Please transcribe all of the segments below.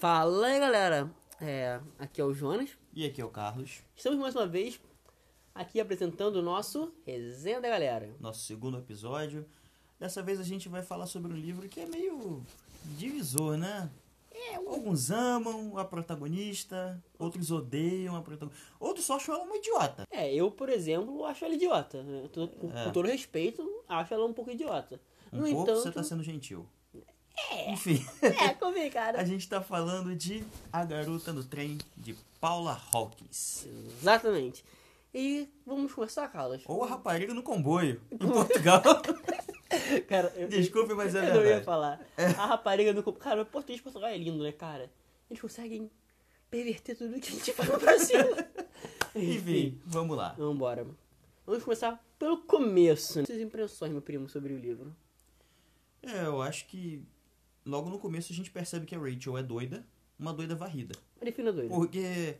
Fala aí, galera. É, aqui é o Jonas. E aqui é o Carlos, Estamos mais uma vez aqui apresentando o nosso Resenha da Galera. nosso segundo episódio. Dessa vez a gente vai falar sobre um livro que é meio divisor, né? Alguns amam a protagonista, outros odeiam a protagonista. Outros só acham ela uma idiota. É, eu, por exemplo, acho ela idiota. né? Com, É. com todo respeito, acho ela um pouco idiota. Um no pouco entanto, você tá sendo gentil. Enfim, é, complicado. a gente tá falando de A Garota no Trem, de Paula Hawkins. Exatamente. E vamos começar, Carlos. Ou a rapariga no comboio, em Portugal. Cara, eu, Desculpe, mas é eu não ia verdade. falar. A rapariga do... Cara, o português de Portugal é lindo, né, cara? Eles conseguem perverter tudo que a gente fala pra cima. Enfim, vamos lá. Vambora. Vamos começar pelo começo. Suas impressões, meu primo, sobre o livro. É, eu acho que logo no começo a gente percebe que a Rachel é doida, uma doida varrida. Defina doido. Porque,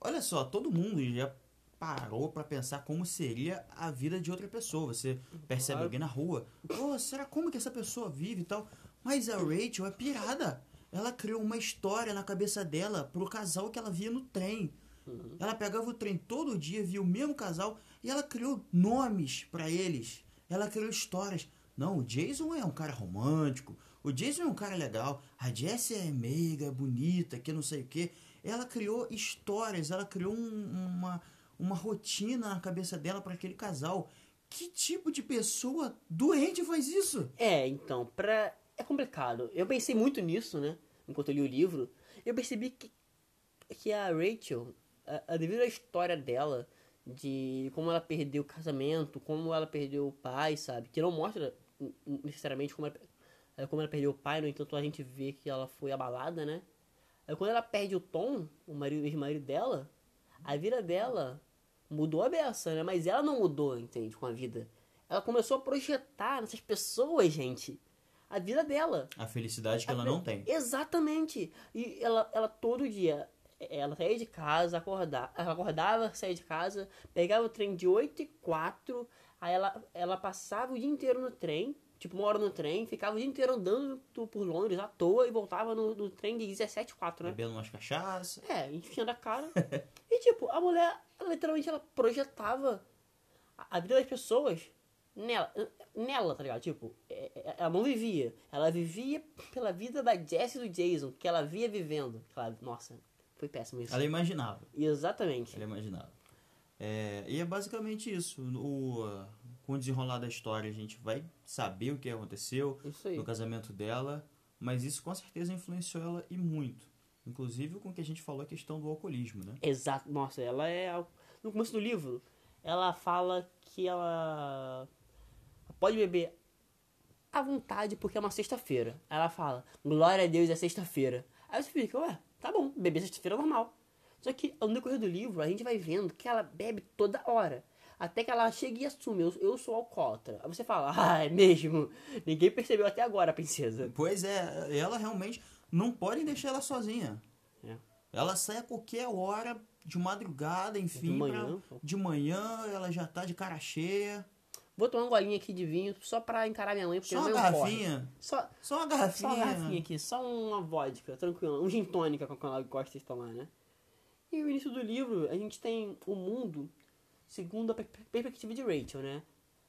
olha só, todo mundo já parou pra pensar como seria a vida de outra pessoa. Você percebe Claro. alguém na rua, oh, será como que essa pessoa vive e tal? Mas a Rachel é pirada. Ela criou uma história na cabeça dela pro casal que ela via no trem. Ela pegava o trem todo dia, via o mesmo casal e ela criou nomes pra eles. Ela criou histórias. Não, o Jason é um cara romântico. O Jason é um cara legal. A Jessie é meiga, bonita, que não sei o quê. Ela criou histórias, ela criou um- uma, uma rotina na cabeça dela pra aquele casal. Que tipo de pessoa doente faz isso? É, então, pra... É complicado. Eu pensei muito nisso, né? Enquanto eu li o livro. Eu percebi que, que a Rachel, a, a, devido à história dela, de como ela perdeu o casamento, como ela perdeu o pai, sabe? Que não mostra necessariamente como ela, como ela perdeu o pai, no entanto a gente vê que ela foi abalada, né? Quando ela perde o Tom, o marido, o ex-marido dela, a vida dela mudou a beça, né? Mas ela não mudou, entende, com a vida. Ela começou a projetar nessas pessoas, gente, a vida dela. A felicidade que ela não tem. Exatamente. E ela, ela todo dia, ela saía de casa, acordava, ela acordava, saía de casa, pegava o trem de 8 e 4, aí ela, ela passava o dia inteiro no trem, tipo uma hora no trem, ficava o dia inteiro andando por Londres à toa e voltava no, no trem de 17 e 4, né? Bebendo umas cachaças. É, enfiando a cara. e tipo, a mulher, ela, literalmente, ela projetava a, vida das pessoas nela, nela, tá ligado? Tipo, é- é- ela não vivia. Ela vivia pela vida da Jessie e do Jason, que ela via vivendo. Ela, nossa, foi péssimo isso. Ela imaginava. Exatamente. Ela imaginava. É, e é basicamente isso. O, com o desenrolar da história, a gente vai saber o que aconteceu no casamento dela, mas isso com certeza influenciou ela e muito. Inclusive com o que a gente falou, a questão do alcoolismo, né? Exato. Nossa, ela é. No começo do livro, ela fala que ela pode beber à vontade porque é uma sexta-feira. Ela fala, glória a Deus, é sexta-feira. Aí você fica, ué, tá bom, beber sexta-feira é normal. Só que no decorrer do livro, a gente vai vendo que ela bebe toda hora. Até que ela chega e assume, eu, eu sou alcoólatra. Aí você fala, ah, é mesmo? Ninguém percebeu até agora, princesa. Pois é, ela realmente não podem deixar ela sozinha. É. Ela sai a qualquer hora, de madrugada, enfim. De manhã. pra- de manhã, ela já tá de cara cheia. Vou tomar uma golinha aqui de vinho só pra encarar minha mãe, porque Só uma garrafinha. Só, Só uma Só garrafinha. uma garrafinha aqui, só uma vodka, tranquilo. Um gin tônica com ela gosta de tomar, né? E no início do livro, a gente tem o mundo segundo a per- perspectiva de Rachel, né?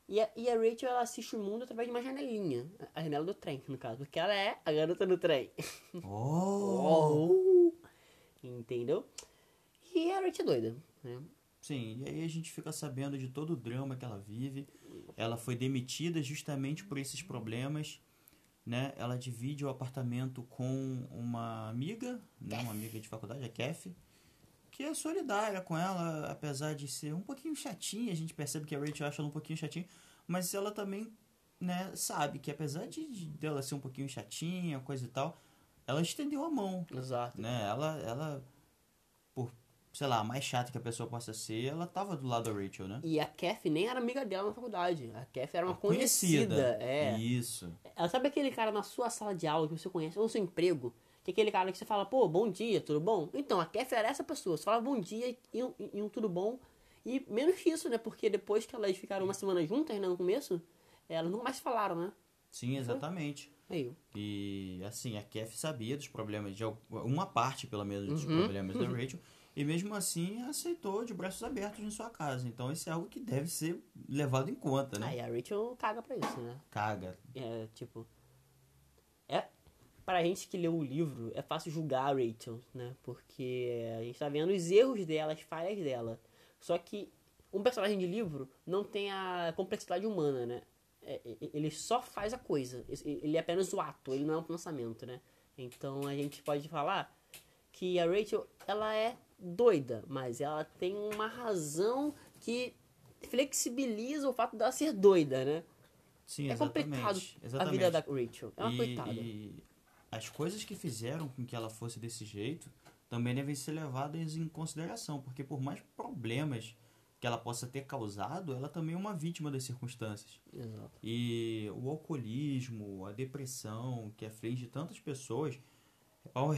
E a, e a Rachel, ela assiste o mundo através de uma janelinha. A a janela do trem, no caso. Porque ela é a garota do trem. Oh! Oh! Entendeu? E a Rachel é doida, né? Sim, e aí a gente fica sabendo de todo o drama que ela vive. Ela foi demitida justamente por esses problemas, né? Ela divide o apartamento com uma amiga, né? Uma amiga de faculdade, a Kef, que é solidária com ela, apesar de ser um pouquinho chatinha. A gente percebe que a Rachel acha ela um pouquinho chatinha, mas ela também, né, sabe que apesar de, de dela ser um pouquinho chatinha, coisa e tal, ela estendeu a mão, Exato. né? Ela, ela, por, sei lá, mais chata que a pessoa possa ser, ela tava do lado da Rachel, né? E a Kef nem era amiga dela na faculdade. A Kef era uma Conhecida. conhecida. É. Isso. Ela sabe aquele cara na sua sala de aula que você conhece, ou no seu emprego, que é aquele cara que você fala, pô, bom dia, tudo bom? Então, a Kef era essa pessoa. Você fala bom dia e um, e um tudo bom. E menos que isso, né? Porque depois que elas ficaram uma semana juntas, né, no começo, elas nunca mais falaram, né? Sim, exatamente. Aí, E assim, a Kef sabia dos problemas, de uma parte pelo menos dos Uhum. problemas da Rachel, e mesmo assim aceitou de braços abertos em sua casa. Então isso é algo que deve ser levado em conta, né? aí a Rachel caga pra isso, né? Caga. É, tipo. É. Pra gente que leu o livro, é fácil julgar a Rachel, né? Porque a gente tá vendo os erros dela, as falhas dela. Só que um personagem de livro não tem a complexidade humana, né? É, ele só faz a coisa. Ele é apenas o ato, ele não é um pensamento, né? Então a gente pode falar que a Rachel, ela é doida, mas ela tem uma razão que flexibiliza o fato dela ser doida, né? Sim, É exatamente. complicado exatamente. a vida da Rachel. É uma e, coitada. e as coisas que fizeram com que ela fosse desse jeito também devem ser levadas em consideração, porque por mais problemas que ela possa ter causado, ela também é uma vítima das circunstâncias. Exato. E o alcoolismo, a depressão que aflige tantas pessoas,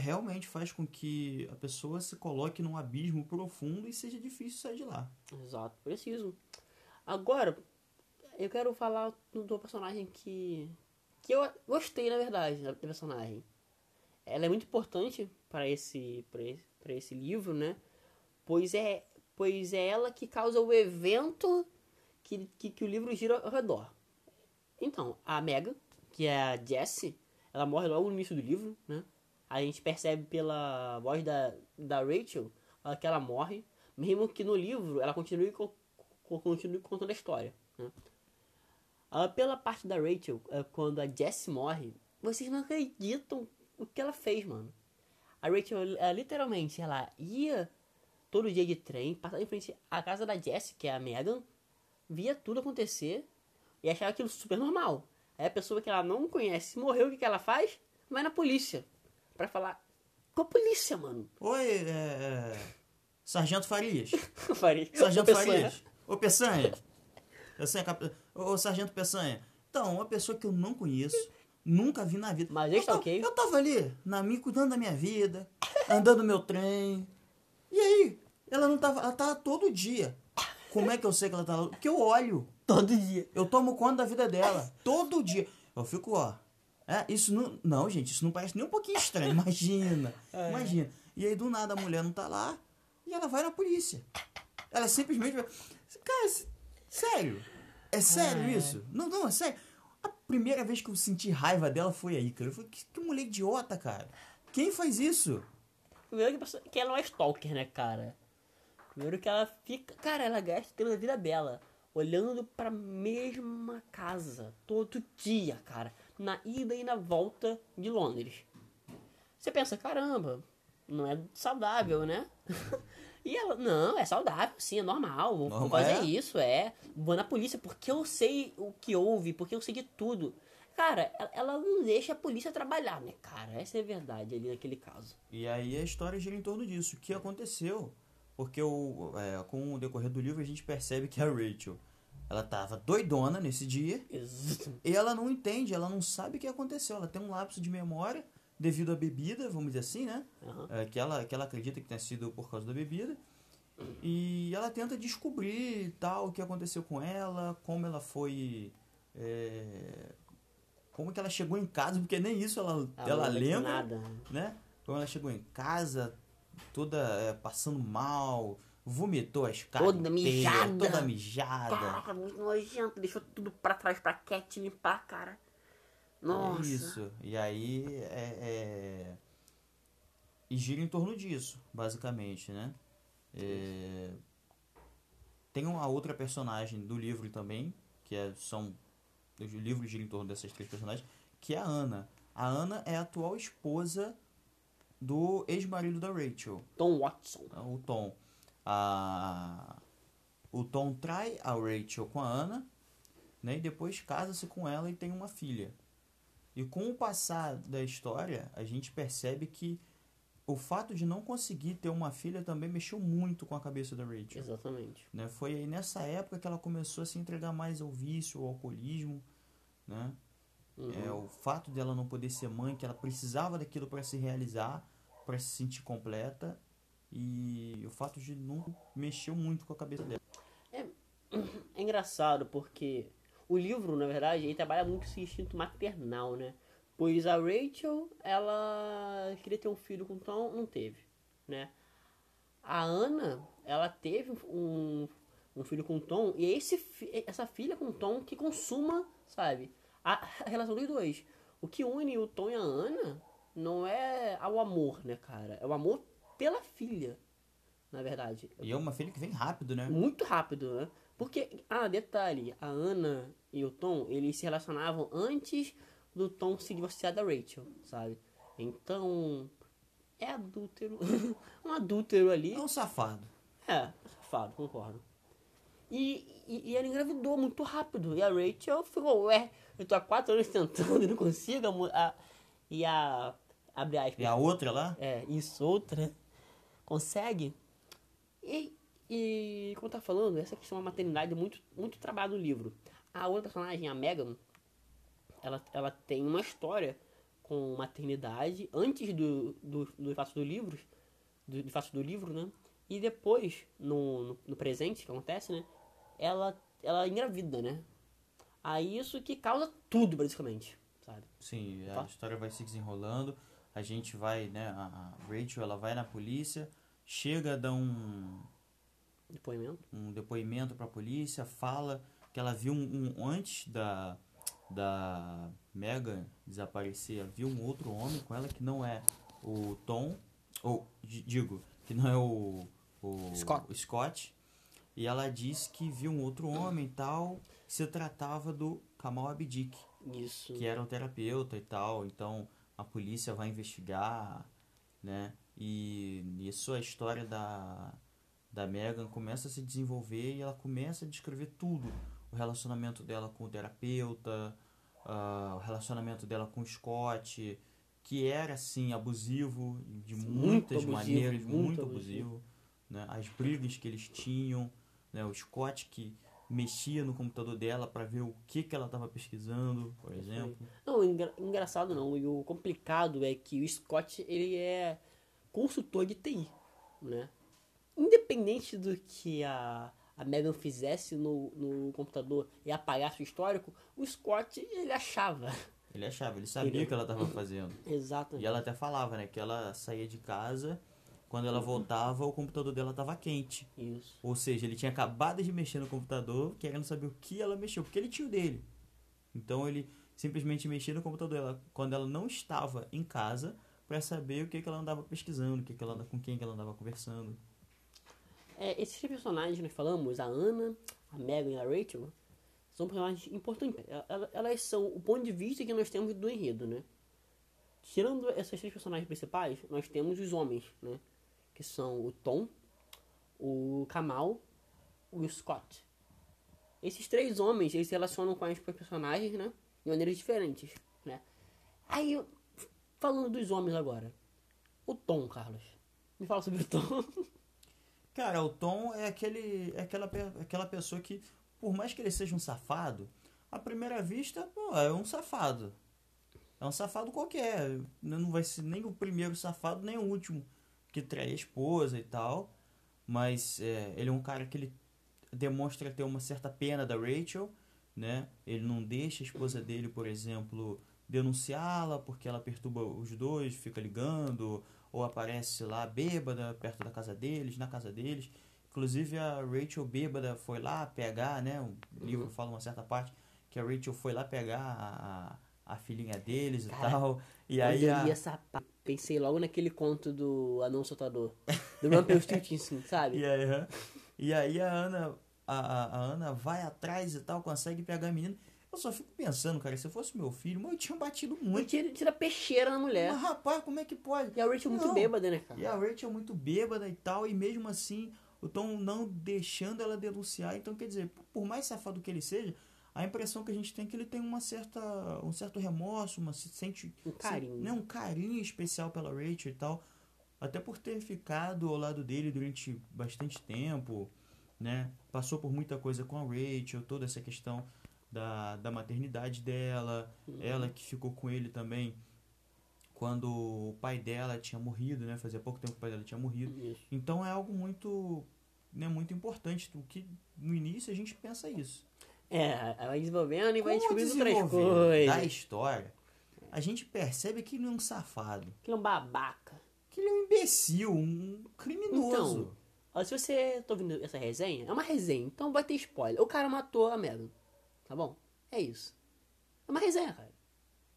realmente faz com que a pessoa se coloque num abismo profundo e seja difícil sair de lá. Exato, preciso. Agora, eu quero falar do, do personagem que. Que eu gostei, na verdade, da personagem. Ela é muito importante para esse, pra esse, esse livro, né? Pois é, pois é ela que causa o evento que, que, que o livro gira ao redor. Então, a Megan, que é a Jessie, ela morre logo no início do livro, né? A gente percebe pela voz da, da Rachel que ela morre, mesmo que no livro ela continue, co- co- continue contando a história. Né? Ah, pela parte da Rachel, ah, quando a Jessie morre, vocês não acreditam o que ela fez, mano. A Rachel, ela, literalmente, ela ia todo dia de trem, passava em frente à casa da Jessie, que é a Megan, via tudo acontecer e achava aquilo super normal. Aí a pessoa que ela não conhece morreu, o que, que ela faz? Vai na polícia. Pra falar. Com a polícia, mano. Oi, é, é, Sargento Farias. Faria. Sargento. Farias. Ô Peçanha. Peçanha, cap... Ô Sargento Peçanha. Então, uma pessoa que eu não conheço, nunca vi na vida. Mas eu, tava, ok. eu tava ali, na minha, cuidando da minha vida, andando no meu trem. E aí? Ela não tava. Ela tava todo dia. Como é que eu sei que ela tá lá? Porque eu olho. Todo dia. Eu tomo conta da vida dela. Todo dia. Eu fico, ó. É, isso não. Não, gente, isso não parece nem um pouquinho estranho. Imagina. É. Imagina. E aí, do nada, a mulher não tá lá e ela vai na polícia. Ela simplesmente. Cara, sério? É sério É. isso? Não, não, é sério. A primeira vez que eu senti raiva dela foi aí, cara. Eu falei, que, que mulher idiota, cara. Quem faz isso? Primeiro que, que ela não é stalker, né, cara? Primeiro que ela fica. Cara, ela gasta o tempo da vida dela olhando pra mesma casa todo dia, cara. Na ida e na volta de Londres. Você pensa, caramba, não é saudável, né? e ela, não, é saudável, sim, é normal. Vou, Normal, fazer é? isso, é. Vou na polícia porque eu sei o que houve, porque eu sei de tudo. Cara, ela- não deixa a polícia trabalhar, né, cara? Essa é a verdade ali naquele caso. E aí a história gira em torno disso. O que aconteceu? Porque o, é, com o decorrer do livro a gente percebe que a Rachel ela tava doidona nesse dia e ela não entende, ela não sabe o que aconteceu. Ela tem um lapso de memória devido à bebida, vamos dizer assim, né? Aham. É, que, ela, que ela acredita que tenha sido por causa da bebida. E ela tenta descobrir tal o que aconteceu com ela, como ela foi. é, como que ela chegou em casa, porque nem isso ela, ela, não lembra Nada. né? Quando ela chegou em casa, toda é, passando mal, vomitou as caras. Toda mijada. Toda mijada. Caraca, muito nojento. Deixou tudo pra trás pra Cat limpar, cara. Nossa. É isso. E aí é, é- E gira em torno disso, basicamente, né? É, Tem uma outra personagem do livro também, que é, são. O livro gira em torno dessas três personagens, que é a Ana. A Ana é a atual esposa do ex-marido da Rachel. Tom Watson. o Tom. A... O Tom trai a Rachel com a Ana, né? E depois casa-se com ela e tem uma filha. E com o passar da história, a gente percebe que o fato de não conseguir ter uma filha também mexeu muito com a cabeça da Rachel. Exatamente. Né? Foi aí nessa época que ela começou a se entregar mais ao vício, ao alcoolismo, né? Uhum. É, o fato dela não poder ser mãe, que ela precisava daquilo para se realizar, para se sentir completa, e o fato de não mexeu muito com a cabeça dela. É engraçado porque o livro, na verdade, ele trabalha muito esse instinto maternal, né? Pois a Rachel, ela queria ter um filho com o Tom, não teve, né? A Ana, ela teve um, um filho com o Tom, e é esse, fi- essa filha com o Tom que consuma, sabe, a, a relação dos dois. O que une o Tom e a Ana não é o amor, né, cara? É o amor pela filha, na verdade. E é uma filha que vem rápido, né? Muito rápido, né? Porque, ah, detalhe, a Ana e o Tom, eles se relacionavam antes do Tom se divorciar da Rachel, sabe? Então, é adúltero. um adúltero ali. É um safado. É, safado, concordo. E, e, e ela engravidou muito rápido. E a Rachel ficou, ué, eu tô há quatro anos tentando e não consigo. a A, e a. Abre aspas. E a outra lá? É, isso, outra. Consegue. E, e como tá falando, essa questão da maternidade é muito, muito trabalho no livro. A outra personagem, a Megan, ela, ela tem uma história com maternidade antes do, do, do fato do livro, do, do fato do livro, né? E depois, no, no, no presente, que acontece, né? Ela, ela engravida, né? Aí isso que causa tudo, basicamente, sabe? Sim, a Tá. história vai se desenrolando. A gente vai, né? A a Rachel, ela vai na polícia, chega a dar um, Depoimento. um depoimento pra polícia, fala que ela viu um, um- antes da da Megan desaparecer, viu um outro homem com ela que não é o Tom, ou di- digo, que não é o, o Scott. o Scott. E ela disse que viu um outro homem e tal, se tratava do Kamal Abdick Isso. que era um terapeuta e tal, então a polícia vai investigar, né? E nisso a história da, da Megan começa a se desenvolver e ela começa a descrever tudo. O relacionamento dela com o terapeuta, ah, o relacionamento dela com o Scott, que era, assim, abusivo de muitas abusivo, maneiras, muito muito, abusivo. abusivo. né? As brigas que eles tinham, né? O Scott que mexia no computador dela para ver o que, que ela estava pesquisando, por exemplo. Não, engra- engraçado não. E o complicado é que o Scott, ele é consultor de TI, né? Independente do que a, a Megan fizesse no, no computador e apagasse o histórico, o Scott, ele achava. Ele achava, ele sabia Ele- o que ela estava fazendo. Exato. E ela até falava, né, que ela saía de casa, quando ela voltava, o computador dela estava quente. Isso. Ou seja, ele tinha acabado de mexer no computador, querendo saber o que ela mexeu, porque ele tinha o dele. Então ele simplesmente mexia no computador dela quando ela não estava em casa para saber o que, que ela andava pesquisando, o que, que ela, com quem que ela andava conversando. É, esses três personagens que nós falamos, a Ana, a Megan e a Rachel, são personagens importantes. Ela- Elas são o ponto de vista que nós temos do enredo, né? Tirando essas três personagens principais, nós temos os homens, né? Que são o Tom, o Kamal e o Scott. Esses três homens, eles se relacionam com as personagens, né? De maneiras diferentes, né? Aí, falando dos homens agora. O Tom, Carlos. Me fala sobre o Tom. Cara, o Tom é aquele é aquela, aquela pessoa que, por mais que ele seja um safado, à primeira vista, pô, é um safado. É um safado qualquer. Não vai ser nem o primeiro safado, nem o último que trai a esposa e tal. Mas é, ele é um cara que ele demonstra ter uma certa pena da Rachel, né? Ele não deixa a esposa dele, por exemplo, denunciá-la porque ela perturba os dois, fica ligando, ou aparece lá bêbada perto da casa deles, na casa deles. Inclusive a Rachel bêbada foi lá pegar, né? O livro fala uma certa parte que a Rachel foi lá pegar a, a, filhinha deles Cara, e tal. E aí eu a, essa pensei logo naquele conto do Anão Soltador. Do Rumpelstiltskin, sabe? E aí, e aí a Ana, a, a Ana vai atrás e tal, consegue pegar a menina. Eu só fico pensando, cara, se fosse meu filho, mas eu tinha batido E muito. tira, tira peixeira na mulher. Mas rapaz, como é que pode? E a Rachel muito Não. bêbada, né, cara? E a Rachel muito bêbada e tal, e mesmo assim, o Tom não deixando ela denunciar. Então, quer dizer, por mais safado que ele seja, a impressão que a gente tem é que ele tem uma certa, um certo remorso, uma se sente Um carinho. se- né, um carinho especial pela Rachel e tal, até por ter ficado ao lado dele durante bastante tempo, né? Passou por muita coisa com a Rachel, toda essa questão da, da maternidade dela, ela que ficou com ele também quando o pai dela tinha morrido, né? Fazia pouco tempo que o pai dela tinha morrido. Isso. Então é algo muito, né, muito importante, o que no início a gente pensa isso. É, vai desenvolvendo e vai Com o descobrindo outras desenvolver da coisas. história, a gente percebe que ele é um safado. Que ele é um babaca. Que ele é um imbecil, um criminoso. Então, ó, se você tá ouvindo essa resenha, é uma resenha, então vai ter spoiler. O cara matou a Megan. Tá bom? É isso. É uma resenha, cara.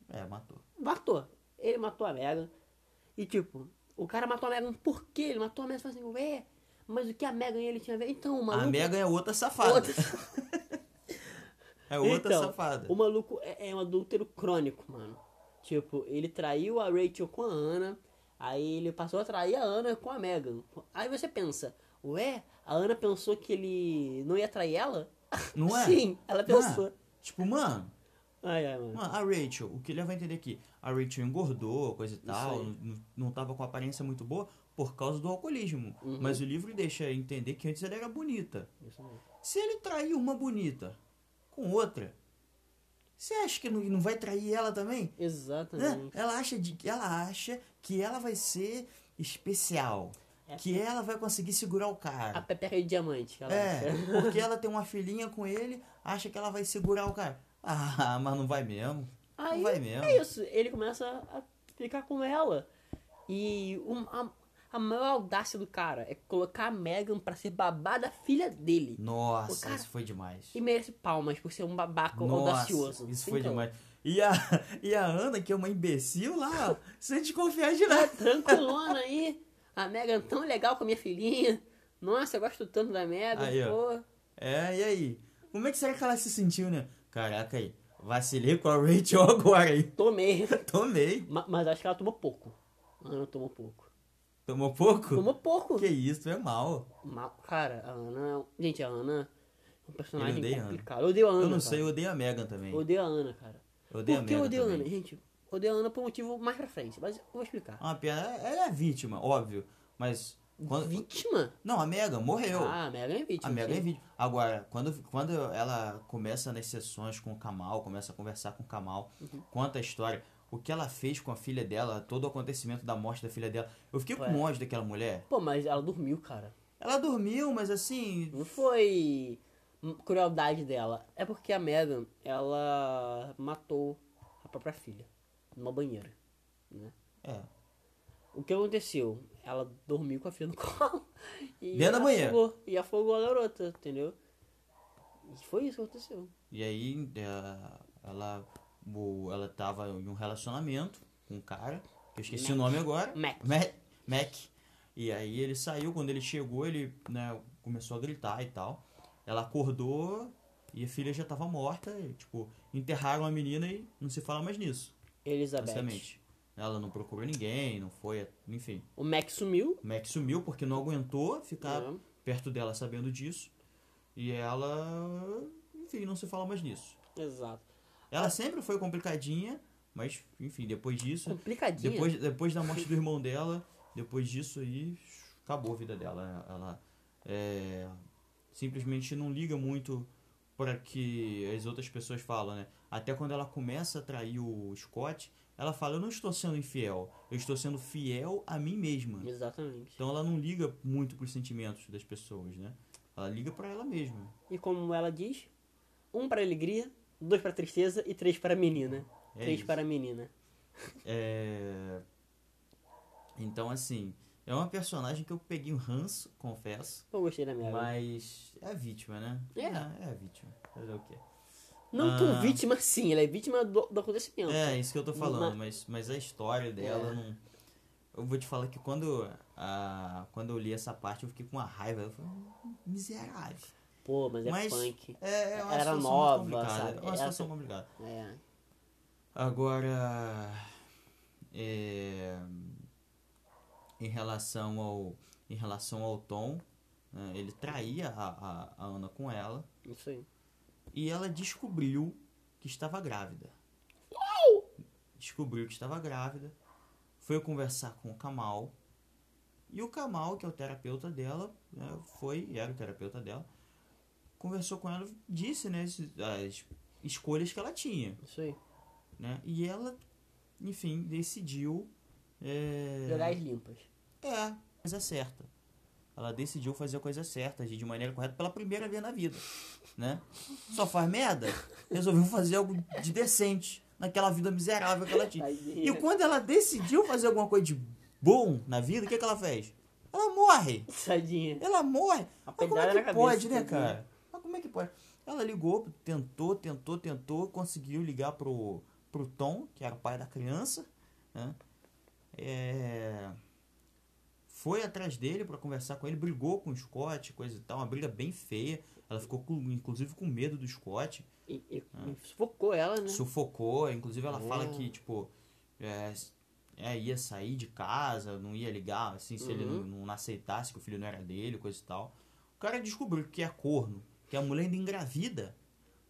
É, matou. Matou. Ele matou a Megan. E tipo, o cara matou a Megan por quê? Ele matou a Megan e falou assim, ué, mas o que a Megan e ele tinha a ver? Então, o maluco... A Megan é outra safada. Outra- É outra Então, safada. O maluco é, é um adúltero crônico, mano. Tipo, ele traiu a Rachel com a Ana, aí ele passou a trair a Ana com a Megan. Aí você pensa, ué, a Ana pensou que ele não ia trair ela? Não é? Sim, ela Não é? pensou. Tipo, mano, Ai, ai, mano. mano, a Rachel, o que ele vai entender aqui? A Rachel engordou, coisa e tal, não, não- tava com aparência muito boa por causa do alcoolismo. Uhum. Mas o livro deixa entender que antes ela era bonita. Se ele traiu uma bonita com outra, você acha que não, não vai trair ela também? Né? Exatamente. Ela acha de ela acha que ela vai ser especial, É. que ela vai conseguir segurar o A cara. pepeca de diamante. Ela É, acha. porque ela tem uma filhinha com ele, acha que ela vai segurar o cara. Ah, mas não vai mesmo. Aí, não vai mesmo. é isso. Ele começa a ficar com ela. E um- a, a maior audácia do cara é colocar a Megan pra ser babá da filha dele. Nossa, cara- isso foi demais. E merece palmas por ser um babaca Nossa, audacioso. isso foi Então, demais. E a, e a Ana, que é uma imbecil lá, sem desconfiar de Tá nada. tranquilona aí. A Megan tão legal com a minha filhinha. Nossa, eu gosto tanto da Megan. Aí, pô. É, e aí? Como é que será que ela se sentiu, né? Caraca aí, vacilei com a Rachel agora aí. Tomei. Tomei. Ma- Mas acho que ela tomou pouco. A Ana tomou pouco. Tomou pouco? Tomou pouco. Que isso, é mal. Ma- Cara, a Ana. Gente, a Ana é um personagem Eu a Ana. complicado. Eu odeio a Ana. eu não cara. sei, eu odeio a Megan também. Eu odeio a Ana, cara. Eu odeio Por a que eu Megan odeio a também. Ana? Gente, odeio a Ana por um motivo mais pra frente. Mas eu vou explicar. Uma piada, ela é vítima, óbvio. Mas. Quando... Vítima? Não, a Megan morreu. Ah, a Megan é vítima. A Megan é vítima. Agora, quando, quando ela começa nas sessões com o Kamal, começa a conversar com o Kamal, Uhum. conta a história, o que ela fez com a filha dela, todo o acontecimento da morte da filha dela. Eu fiquei Ué. com ódio daquela mulher. Pô, mas ela dormiu, cara. Ela dormiu, mas assim. Não foi crueldade dela. É porque a Megan, ela matou a própria filha numa banheira, né? É. O que aconteceu? Ela dormiu com a filha no colo e Dentro da banheira. afogou, e afogou a garota, entendeu? E foi isso que aconteceu. E aí é, ela, ela tava em um relacionamento com um cara, que eu esqueci Mac. o nome agora. Mac. Mac. Mac. E aí ele saiu, quando ele chegou, ele né, começou a gritar e tal. Ela acordou e a filha já tava morta. E, tipo, enterraram a menina e não se fala mais nisso. Elizabeth. Basicamente. Ela não procurou ninguém, não foi. Enfim. O Mac sumiu. O Mac sumiu porque não aguentou ficar né? perto dela sabendo disso. E ela. Enfim, não se fala mais nisso. Exato. Ela sempre foi complicadinha, mas, enfim, depois disso. Complicadinha. Depois, depois da morte do irmão dela, depois disso aí, acabou a vida dela. Ela é, simplesmente não liga muito para que as outras pessoas falam, né? Até quando ela começa a trair o Scott, ela fala: Eu não estou sendo infiel, eu estou sendo fiel a mim mesma. Exatamente. Então ela não liga muito pros sentimentos das pessoas, né? Ela liga para ela mesma. E como ela diz, um para alegria, dois para tristeza e três para a menina. É três isso. para a menina. É... Então, assim, é uma personagem que eu peguei um ranço, confesso. Eu gostei da minha. Mas é a vítima, né? É. é a vítima. Fazer o quê? Não tão Ah. vítima assim, ela é vítima do, do acontecimento. É, isso que eu tô falando, Ma- mas, mas a história dela É. não. Eu vou te falar que quando, ah, quando eu li essa parte eu fiquei com uma raiva. Eu falei, "Hum, miserável. Pô, mas é Mas- punk. É, é uma Era situação nova, sabe? É uma Essa- situação complicada. É. Agora, é, em relação ao em relação ao Tom, né, ele traía a, a, a Ana com ela Isso aí. E ela descobriu que estava grávida. Descobriu que estava grávida, foi conversar com o Kamal e o Kamal, que é o terapeuta dela, né, foi era o terapeuta dela, conversou com ela, disse né, as- as escolhas que ela tinha Isso aí. né? E ela, enfim, decidiu. É, Jogar as limpas. é, coisa certa. Ela decidiu fazer a coisa certa, agir de maneira correta pela primeira vez na vida, né? Só faz merda, resolveu fazer algo de decente, naquela vida miserável que ela tinha. E quando ela decidiu fazer alguma coisa de bom na vida, o que, que ela fez? Ela morre. Tadinha. Ela morre. A Mas como é que cabeça, pode, né, tadinha. cara? Mas como é que pode? Ela ligou, tentou, tentou, tentou, conseguiu ligar pro, pro Tom, que era o pai da criança, né? É, Foi atrás dele pra conversar com ele, brigou com o Scott, coisa e tal, uma briga bem feia. Ela ficou, com- inclusive, com medo do Scott. E, e, e sufocou ela, né? Sufocou, inclusive ela É. fala que, tipo, é, é, ia sair de casa, não ia ligar, assim, se ele Uhum. não, não aceitasse que o filho não era dele, coisa e tal. O cara descobriu que é corno, que a mulher ainda engravida.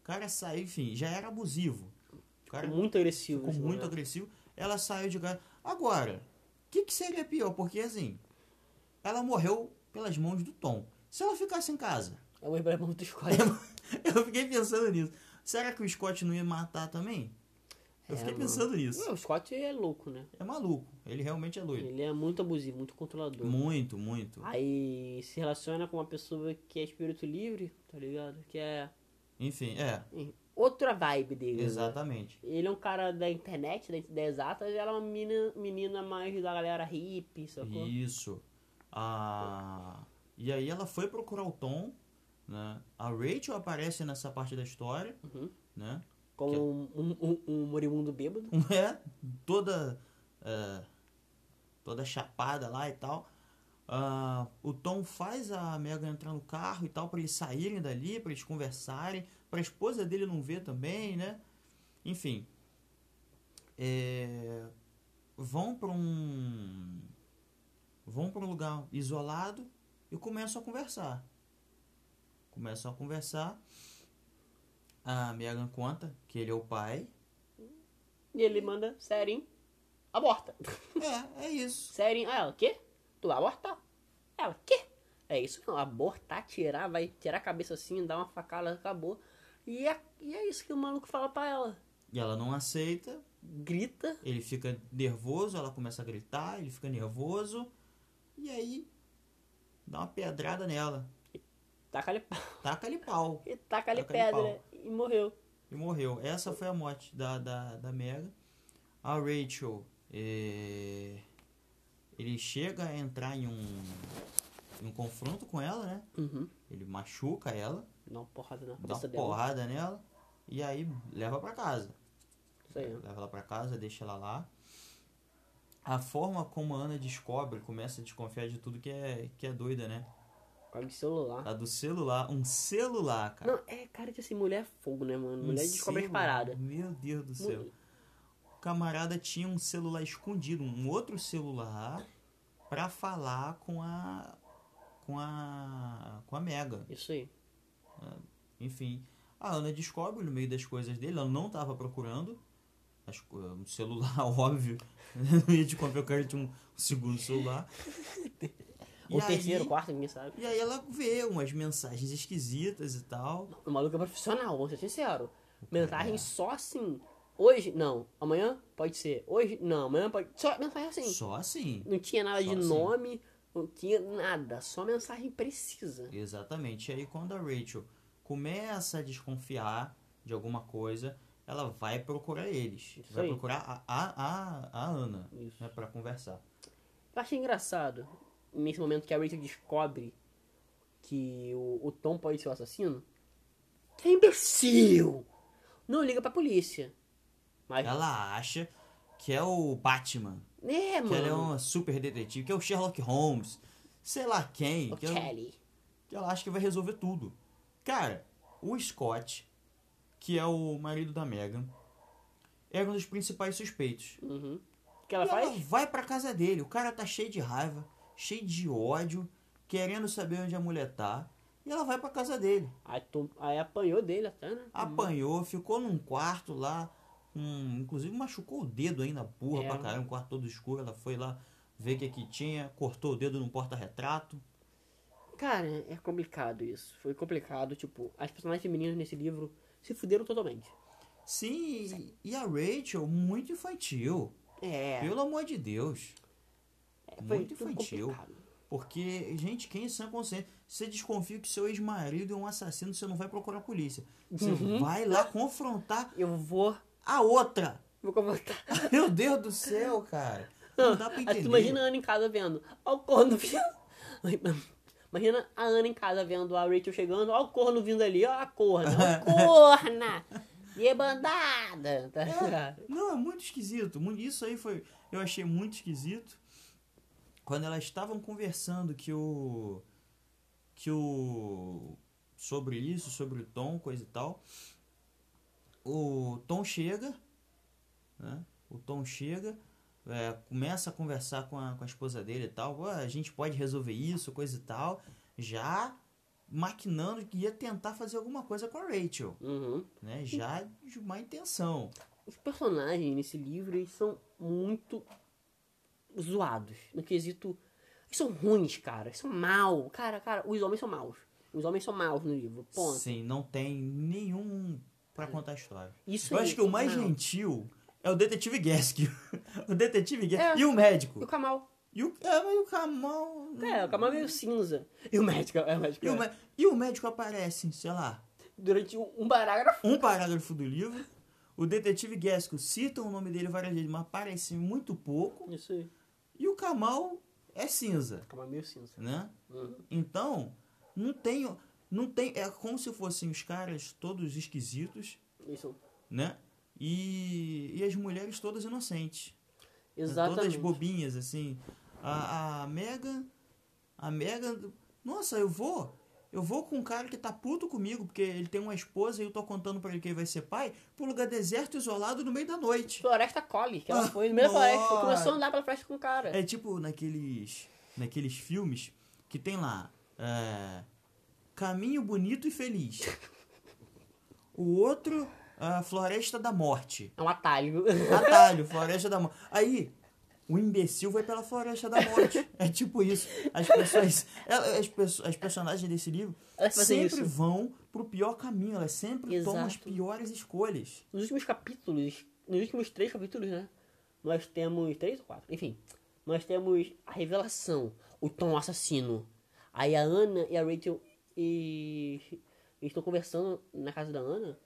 O cara saiu, enfim, já era abusivo. O cara Ficou muito agressivo. ficou muito momento. agressivo. Ela saiu de casa. Agora, o que, que seria pior? Porque, assim, ela morreu pelas mãos do Tom. Se ela ficasse em casa, É o irmão do Scott. eu fiquei pensando nisso. Será que o Scott não ia matar também? Eu É, fiquei mano. pensando nisso. Não, o Scott é louco, né? É maluco. Ele realmente é doido. Ele é muito abusivo, muito controlador. Muito, muito. Aí se relaciona com uma pessoa que é espírito livre, tá ligado? Que é Enfim, é. outra vibe dele. né? Exatamente. Ele é um cara da internet, da, da exatas, ela é uma menina, menina mais da galera hippie, sacou? Isso. Ah, e aí ela foi procurar o Tom, né? A Rachel aparece nessa parte da história, Uhum. né? Como Que- um, um, um, um moribundo bêbado. É, toda é, toda chapada lá e tal. Ah, o Tom faz a Megan entrar no carro e tal para eles saírem dali, para eles conversarem, para a esposa dele não ver também, né? Enfim, é, vão para um vão para um lugar isolado e começam a conversar. Começam a conversar. A Megan conta que ele é o pai. E ele manda, Serin, aborta. É, é isso. Serin, ah, ela, quê? Tu vai abortar? Ela, quê? É isso não, abortar, tirar, vai tirar a cabeça assim, dar uma facada, acabou. E é, e é isso que o maluco fala pra ela. E ela não aceita, Grita, ele fica nervoso, ela começa a gritar, ele fica nervoso. E aí, dá uma pedrada nela. taca-lhe pau. Taca-lhe pau. E taca-lhe Taca-lhe pedra e morreu. E morreu. Essa foi a morte da, da, da Mega. A Rachel, é, ele chega a entrar em um, em um confronto com ela, né? Uhum. Ele machuca ela, Dá uma porrada na dá uma cabeça dela. porrada nela e aí leva pra casa. Isso aí, leva ela pra casa, deixa ela lá. A forma como a Ana descobre, começa a desconfiar de tudo que é, que é doida, né? Causa de celular. Tá do celular, um celular, cara. Não, é, cara, que assim, mulher é fogo, né, mano? Um Mulher descobre as paradas. Meu Deus do céu. Mu- O camarada tinha um celular escondido, um outro celular, pra falar com a. com a. com a Mega. Isso aí. Enfim, a Ana descobre no meio das coisas dele, ela não tava procurando. As co- Um celular, óbvio. Não ia te comprar, o cara tinha um segundo celular. Ou E terceiro, aí- quarto, ninguém sabe. E aí ela vê umas mensagens esquisitas e tal. O maluco é profissional, vamos ser sinceros. Mensagem só assim. Hoje, não. Amanhã, pode ser. Hoje, não. Amanhã pode. Só mensagem assim. Só assim. Não tinha nada Só de assim. nome, não tinha nada. Só mensagem precisa. Exatamente. E aí quando a Rachel começa a desconfiar de alguma coisa, ela vai procurar eles. Isso vai aí. procurar a, a, a, Ana, Isso. né, pra conversar. Eu achei engraçado, nesse momento que a Rachel descobre que o, o Tom pode ser o assassino. Que imbecil! Não liga pra polícia. Mas. Ela acha que é o Batman, É, que ela é mano. uma super detetive, que é o Sherlock Holmes, sei lá quem, O que, ela, Kelly. que ela acha que vai resolver tudo. Cara, o Scott, que é o marido da Megan, era um dos principais suspeitos. Uhum. O que ela E faz? vai pra casa dele. O cara tá cheio de raiva, cheio de ódio, querendo saber onde a mulher tá. E ela vai pra casa dele. Aí, tu- aí apanhou dele até, né? Apanhou, ficou num quarto lá. inclusive machucou o dedo ainda, burra É. pra caramba, um quarto todo escuro. Ela foi lá ver o que, que tinha, cortou o dedo num porta-retrato. Cara, é complicado isso. Foi complicado, tipo, as personagens femininas nesse livro se fuderam totalmente. Sim, e a Rachel, muito infantil. É. Pelo amor de Deus. é, muito infantil. complicado. Porque, gente, quem é sã consciente? Você desconfia que seu ex-marido é um assassino, você não vai procurar a polícia. Você Uhum. vai lá confrontar Eu vou a outra. Vou comentar. Meu Deus do céu, cara. Não dá pra Aí entender. tu imagina a Ana em casa vendo. Ó o corno. Imagina a Ana em casa vendo a Rachel chegando. Ó o corno vindo ali. Ó a corna. Ó corna. E é bandada. Tá? É, não, é muito esquisito. Isso aí foi. Eu achei muito esquisito. Quando elas estavam conversando que o. Que o. Sobre isso, sobre o Tom, coisa e tal. O Tom chega. Né? O Tom chega. É, começa a conversar com a, com a esposa dele e tal. "Ué, a gente pode resolver isso, coisa e tal. Já maquinando que ia tentar fazer alguma coisa com a Rachel. Uhum. Né? Já de má intenção. Os personagens nesse livro eles são muito zoados. No quesito. Eles são ruins, cara. Eles são mal. Cara, cara, os homens são maus. Os homens são maus no livro. Ponto. Sim, não tem nenhum pra contar a história. Isso Eu aí, acho que o mais não. gentil é o detetive Gask. o detetive Gask É. e o médico. E o Kamal. E o, é, mas o Kamal... É, o Kamal é meio cinza. E o médico, é o médico. E o, é. mé- e o médico aparece, sei lá, Durante um parágrafo. um parágrafo do livro. O detetive Gask cita o nome dele várias vezes, mas aparece muito pouco. Isso aí. E o Kamal é cinza, Kamal é meio cinza. né? Uhum. Então, não tem... Não tem... É como se fossem os caras todos esquisitos, Isso. né? E, e as mulheres todas inocentes. né? Exatamente. Todas bobinhas, assim. A, a Mega. A Mega. Nossa, eu vou. Eu vou com um cara que tá puto comigo, porque ele tem uma esposa e eu tô contando pra ele que ele vai ser pai, pro lugar deserto, isolado, no meio da noite. Floresta Collie, que ela Ah, foi no meio da floresta. Começou a andar pela floresta com o cara. É tipo naqueles. Naqueles filmes que tem lá. é, Caminho bonito e feliz. O outro, a Floresta da Morte. É um atalho. Atalho, Floresta da Morte. Aí, o imbecil vai pela Floresta da Morte. É tipo isso. As pessoas. As, pessoas, as personagens desse livro Elas fazem sempre isso. vão pro pior caminho. Elas sempre tomam as Exato. piores escolhas. Nos últimos capítulos, nos últimos três capítulos, né? Nós temos. Três ou quatro? Enfim. Nós temos a revelação. O Tom assassino. Aí a Ana e a Rachel e. estão conversando na casa da Ana.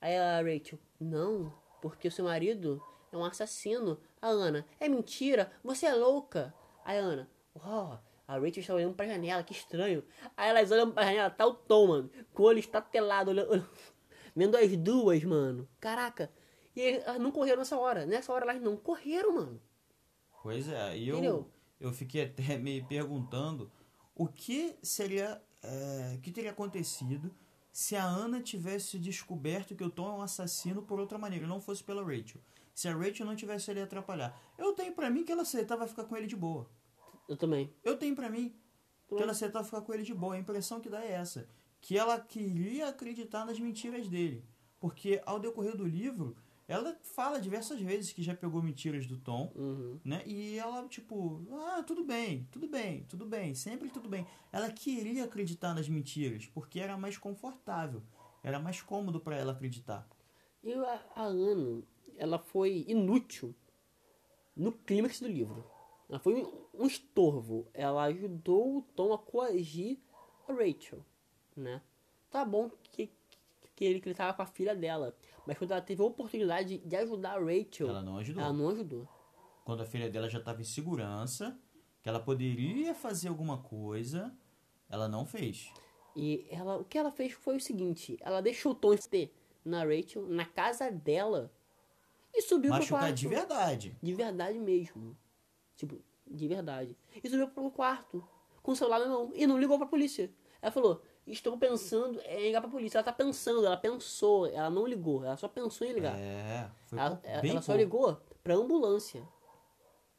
Aí a Rachel, não, porque o seu marido é um assassino. A Ana, é mentira, você é louca. Aí a Ana, ó, a Rachel está olhando pra janela, que estranho. Aí elas olham pra janela, tá o Tom, mano, com o olho estatelado, olhando, olhando- vendo as duas, mano. Caraca. E elas não correram nessa hora. Nessa hora elas não correram, mano. Pois é, e eu, Entendeu? eu fiquei até me perguntando o que seria. é, o que teria acontecido se a Ana tivesse descoberto que o Tom é um assassino por outra maneira, não fosse pela Rachel. Se a Rachel não tivesse ali atrapalhar. Eu tenho pra mim que ela aceitava ficar com ele de boa. Eu também. Eu tenho pra mim que Também. ela aceitava ficar com ele de boa. A impressão que dá é essa. Que ela queria acreditar nas mentiras dele. Porque ao decorrer do livro, ela fala diversas vezes que já pegou mentiras do Tom Uhum. né? E ela, tipo, ah, tudo bem, tudo bem, tudo bem, sempre tudo bem. Ela queria acreditar nas mentiras, porque era mais confortável, era mais cômodo pra ela acreditar. E a, a Ana, ela foi inútil no clímax do livro. Ela foi um, um estorvo. Ela ajudou o Tom a coagir a Rachel, né? Tá bom que, que, ele, que ele tava com a filha dela. Mas quando ela teve a oportunidade de ajudar a Rachel, Ela não ajudou. ela não ajudou. Quando a filha dela já estava em segurança, que ela poderia fazer alguma coisa, ela não fez. E ela, o que ela fez foi o seguinte: ela deixou o Tom ter na Rachel, na casa dela, e subiu pro Machucar quarto. de verdade. De verdade mesmo. Tipo, de verdade. E subiu pro quarto, com o celular na mão, e não ligou pra polícia. Ela falou, estou pensando em ligar pra polícia. Ela tá pensando, ela pensou, ela não ligou, ela só pensou em ligar. É, foi ela ela- ela só ligou pra ambulância.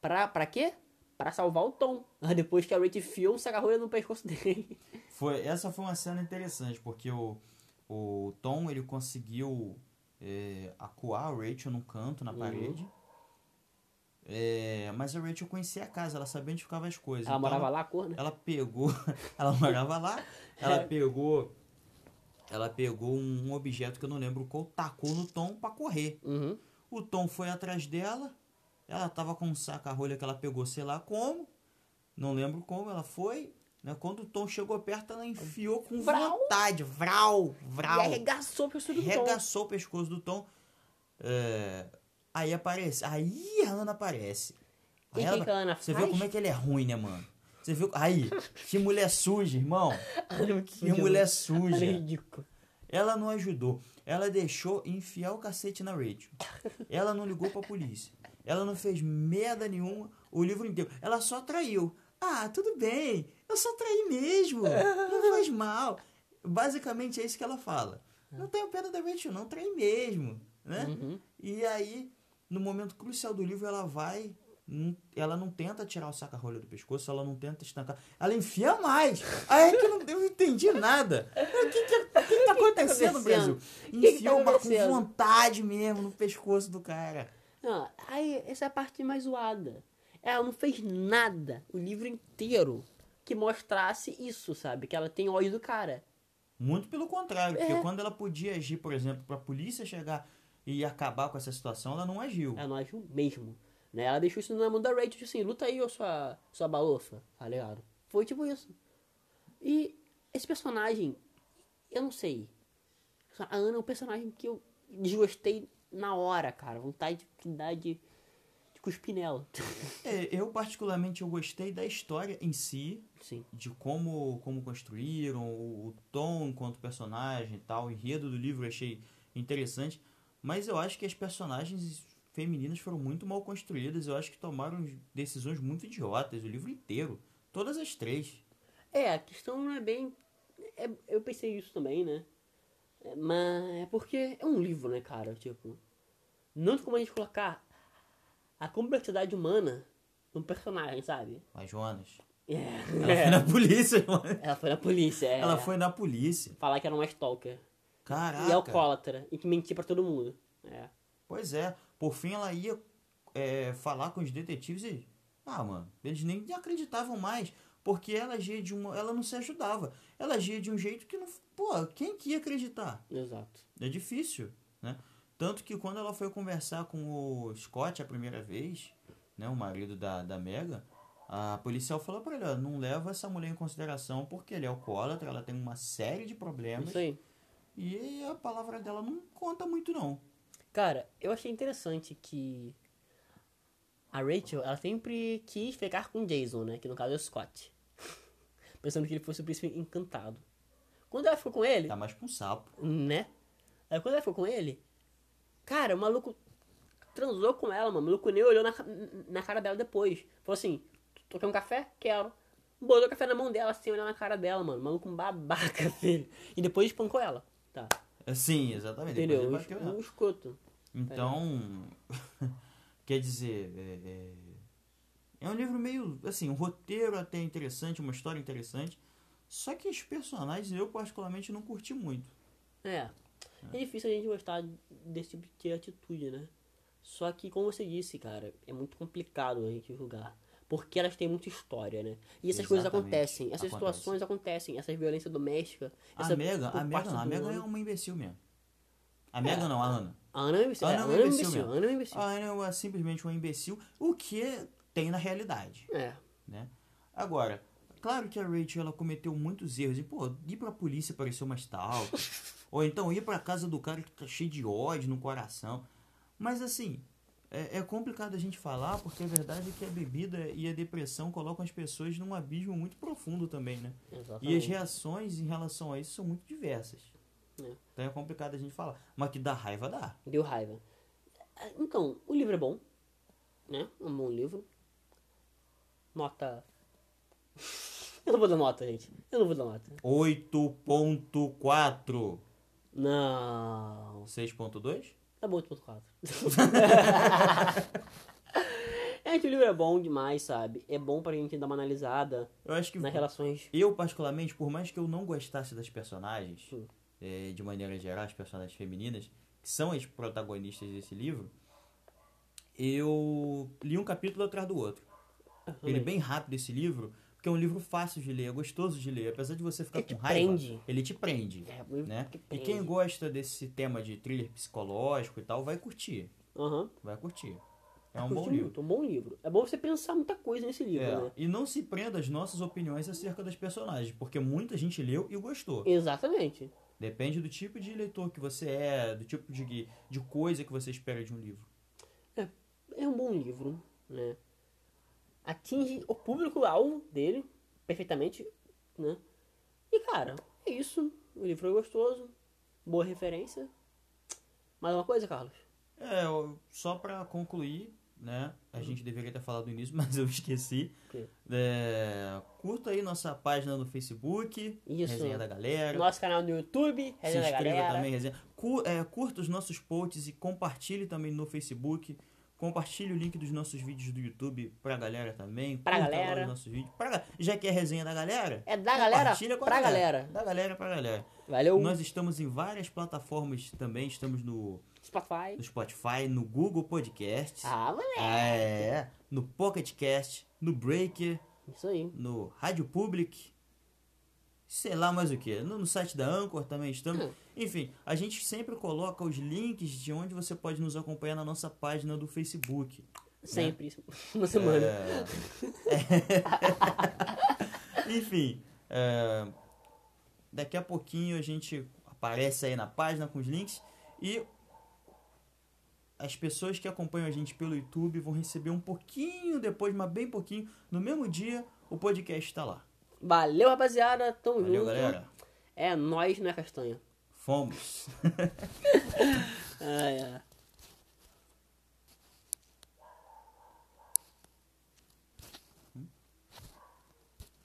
Pra, pra quê? Pra salvar o Tom. Depois que a Rachel enfiou um saca-rolha no pescoço dele. Foi, essa foi uma cena interessante, porque o, o Tom ele conseguiu é, acuar a Rachel num canto, Uhum. na parede. É, mas a Rachel conhecia a casa, ela sabia onde ficavam as coisas. Ela Então, morava lá, a cor, né? Ela pegou. ela morava lá, ela É. pegou. Ela pegou um objeto que eu não lembro qual, tacou no Tom pra correr. Uhum. O Tom foi atrás dela. Ela tava com um saca-rolha que ela pegou, sei lá como. Não lembro como ela foi. Né? Quando o Tom chegou perto, ela enfiou com Vral. vontade. Vral, E vral. arregaçou o pescoço do Tom. Regaçou o pescoço do Tom. É, aí aparece. Aí a Ana aparece. Aí E o que que a Ana Você faz? viu como é que ele é ruim, né, mano? Você viu. Aí, que mulher suja, irmão. Que Que mulher suja. Ela não ajudou. Ela deixou enfiar o cacete na Rachel. Ela não ligou pra polícia. Ela não fez merda nenhuma o livro inteiro. Ela só traiu. Ah, tudo bem. Eu só traí mesmo. Não faz mal. Basicamente é isso que ela fala. Não tenho pena da Rachel, não traí mesmo. Né? Uhum. E aí, no momento crucial do livro, ela vai. Ela não tenta tirar o saca-rolha do pescoço, ela não tenta estancar. Ela enfia mais. Aí é que eu não, eu não entendi nada. O que, que, o que que tá acontecendo? Brasil? Enfia tá uma com acontecendo? vontade mesmo no pescoço do cara. Não, aí essa é a parte mais zoada. Ela não fez nada o livro inteiro que mostrasse isso, sabe? Que ela tem ódio do cara. Muito pelo contrário, porque É. quando ela podia agir, por exemplo, pra polícia chegar e acabar com essa situação, ela não agiu. Ela não agiu mesmo. Né? Ela deixou isso na mão da Rachel, tipo assim, luta aí, ô sua, sua balofa. Tá ligado? Foi tipo isso. E esse personagem, eu não sei. A Ana é um personagem que eu desgostei na hora, cara. Vontade de dar de, de cuspir nela. É, eu, particularmente, eu gostei da história em si, Sim. de como, como construíram, o, o tom enquanto personagem e tal, o enredo do livro eu achei interessante, mas eu acho que as personagens femininas foram muito mal construídas, eu acho que tomaram decisões muito idiotas, o livro inteiro, todas as três. É, a questão não é bem. é- eu pensei isso também, né? É, mas é porque é um livro, né, cara? Tipo. Não tem como a gente colocar a complexidade humana num personagem, sabe? Mas Jonas, É. ela foi na polícia, Jonas. Ela foi na polícia, é. Ela foi na polícia. Falar que era uma stalker. Caraca. E alcoólatra. E que mentia pra todo mundo. É. Pois é, por fim ela ia é, falar com os detetives e. Ah, mano, eles nem acreditavam mais. Porque ela agia de uma. Ela não se ajudava. Ela agia de um jeito que não. Pô, quem que ia acreditar? Exato. É difícil, né? Tanto que quando ela foi conversar com o Scott a primeira vez, né, o marido da, da Mega, a policial falou pra ele, ó, não leva essa mulher em consideração porque ele é alcoólatra, ela tem uma série de problemas Isso aí. E a palavra dela não conta muito não. Cara, eu achei interessante que a Rachel, ela sempre quis ficar com o Jason, né? Que no caso é o Scott. Pensando que ele fosse o príncipe encantado. Quando ela ficou com ele, Tá mais pra um sapo. né? Aí quando ela ficou com ele, cara, o maluco transou com ela, mano. O maluco nem olhou na, na cara dela depois. Falou assim: Tu quer um café? Quero. Botou o café na mão dela, sem olhar na cara dela, mano. O maluco um babaca, filho. E depois espancou ela. Tá. Sim, exatamente. Entendeu? Um, um nela. escroto. Então, quer dizer, é, é, é um livro meio, assim, um roteiro até interessante, uma história interessante, só que os personagens eu particularmente não curti muito. É. É difícil a gente gostar desse tipo de atitude, né? Só que, como você disse, cara, é muito complicado a gente julgar. Porque elas têm muita história, né? E essas coisas Exatamente. acontecem, essas Acontece. situações acontecem, essa violência doméstica. A essa Mega, por a Mega parte não, a do Mega é uma imbecil mesmo. A Mega não, a Ana. A Ana é imbecil. A é, Ana A é é um imbecil. A Ana é imbecil. A Ana é simplesmente uma imbecil, o que tem na realidade. É. né? Agora, claro que a Rachel ela cometeu muitos erros. E, pô, ir pra polícia pareceu uma stalker. ou então ir pra casa do cara que tá cheio de ódio no coração. Mas assim, é, é complicado a gente falar porque a verdade é que a bebida e a depressão colocam as pessoas num abismo muito profundo também, né? E as Exatamente. reações em relação a isso são muito diversas. É. Então é complicado a gente falar. Mas que dá raiva, dá. Deu raiva. Então, o livro é bom. Né? É um bom livro. Nota. Eu não vou dar nota, gente. Eu não vou dar nota. 8.4. Não. 6.2? Tá bom, 8.4. é que o livro é bom demais, sabe? É bom pra gente dar uma analisada Eu acho que nas relações. Eu, particularmente, por mais que eu não gostasse das personagens, Hum. eh, de maneira geral, as personagens femininas, que são as protagonistas desse livro, eu li um capítulo atrás do outro. Ele é bem rápido esse livro, porque é um livro fácil de ler, é gostoso de ler. Apesar de você ficar Ele com raiva, prende. ele te prende. É, Né? que E prende. quem gosta desse tema de thriller psicológico e tal, vai curtir. Aham. Vai curtir. É um bom curti livro. muito, um bom livro. É bom você pensar muita coisa nesse livro, É, né? E não se prenda às nossas opiniões acerca das personagens, porque muita gente leu e gostou. Exatamente. Depende do tipo de leitor que você é, do tipo de, de coisa que você espera de um livro. É, é um bom livro, né? Atinge o público-alvo dele perfeitamente, né? E, cara, é isso. O livro foi gostoso, boa referência. Mais uma coisa, Carlos? É, só pra concluir, né? A gente deveria ter falado no início, mas eu esqueci. É, curta aí nossa página no Facebook, Isso. Resenha da Galera. Nosso canal no YouTube, Se Resenha da inscreva Galera. também, resenha. Cu- é, curta os nossos posts e compartilhe também no Facebook. Compartilhe o link dos nossos vídeos do YouTube pra galera também. Pra Curta galera. os nossos vídeos. Pra já que é resenha da galera, É da galera compartilha com a pra galera. Da galera pra galera. Valeu, Nós estamos em várias plataformas também. Estamos no, Spotify. no Spotify, no Google Podcasts. Ah, moleque. É, no Pocket Cast, no Breaker, Isso aí. no Rádio Public, sei lá mais o que. No, no site da Anchor também estamos. Hum. Enfim, a gente sempre coloca os links de onde você pode nos acompanhar na nossa página do Facebook. Sempre. isso. Uma semana. É. Enfim, é, daqui a pouquinho a gente aparece aí na página com os links e as pessoas que acompanham a gente pelo YouTube vão receber um pouquinho depois, mas bem pouquinho, no mesmo dia o podcast está lá. Valeu, rapaziada. Tamo Valeu, junto. galera. É nós, né, Castanha? Fomos. ai, ai.